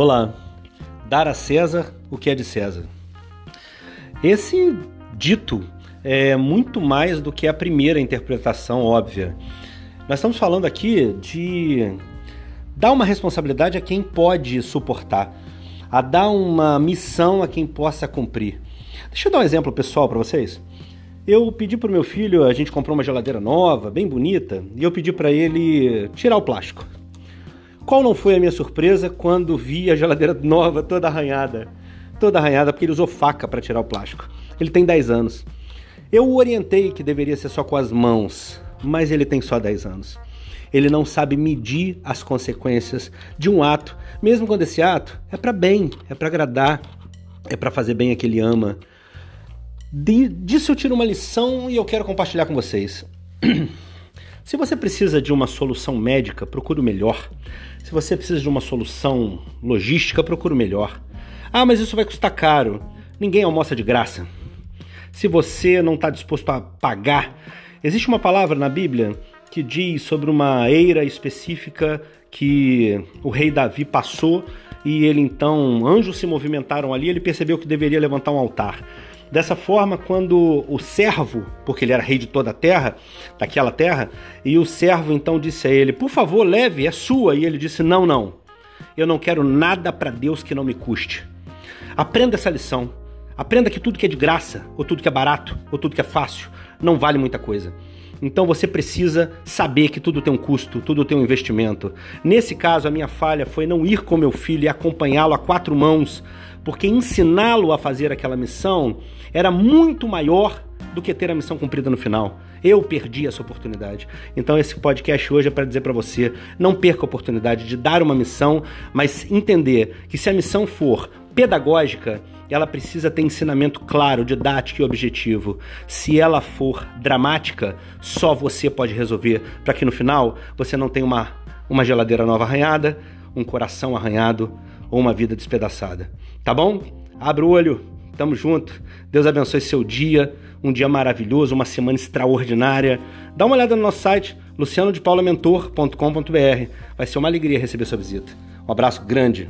Olá, dar a César o que é de César. Esse dito é muito mais do que a primeira interpretação óbvia. Nós estamos falando aqui de dar uma responsabilidade a quem pode suportar, a dar uma missão a quem possa cumprir. Deixa eu dar um exemplo pessoal para vocês. Eu pedi para o meu filho, a gente comprou uma geladeira nova, bem bonita, e eu pedi para ele tirar o plástico. Qual não foi a minha surpresa quando vi a geladeira nova toda arranhada? Toda arranhada porque ele usou faca para tirar o plástico. Ele tem 10 anos. Eu o orientei que deveria ser só com as mãos, mas ele tem só 10 anos. Ele não sabe medir as consequências de um ato, mesmo quando esse ato é para bem, é para agradar, é para fazer bem a que ele ama. De, disso eu tiro uma lição e eu quero compartilhar com vocês. Se você precisa de uma solução médica, procure o melhor. Se você precisa de uma solução logística, procure o melhor. Ah, mas isso vai custar caro. Ninguém almoça de graça. Se você não está disposto a pagar, existe uma palavra na Bíblia que diz sobre uma eira específica que o rei Davi passou e ele então, anjos se movimentaram ali, ele percebeu que deveria levantar um altar. Dessa forma, quando o servo, porque ele era rei de toda a terra, daquela terra, e o servo então disse a ele: Por favor, leve, é sua. E ele disse: Não, não. Eu não quero nada para Deus que não me custe. Aprenda essa lição. Aprenda que tudo que é de graça, ou tudo que é barato, ou tudo que é fácil, não vale muita coisa. Então você precisa saber que tudo tem um custo, tudo tem um investimento. Nesse caso, a minha falha foi não ir com meu filho e acompanhá-lo a quatro mãos, porque ensiná-lo a fazer aquela missão era muito maior do que ter a missão cumprida no final. Eu perdi essa oportunidade. Então esse podcast hoje é para dizer para você, não perca a oportunidade de dar uma missão, mas entender que se a missão for pedagógica, ela precisa ter ensinamento claro, didático e objetivo. Se ela for dramática, só você pode resolver para que no final você não tenha uma, uma geladeira nova arranhada, um coração arranhado ou uma vida despedaçada. Tá bom? Abra o olho, tamo junto. Deus abençoe seu dia, um dia maravilhoso, uma semana extraordinária. Dá uma olhada no nosso site, lucianodepaulamentor.com.br. Vai ser uma alegria receber sua visita. Um abraço grande.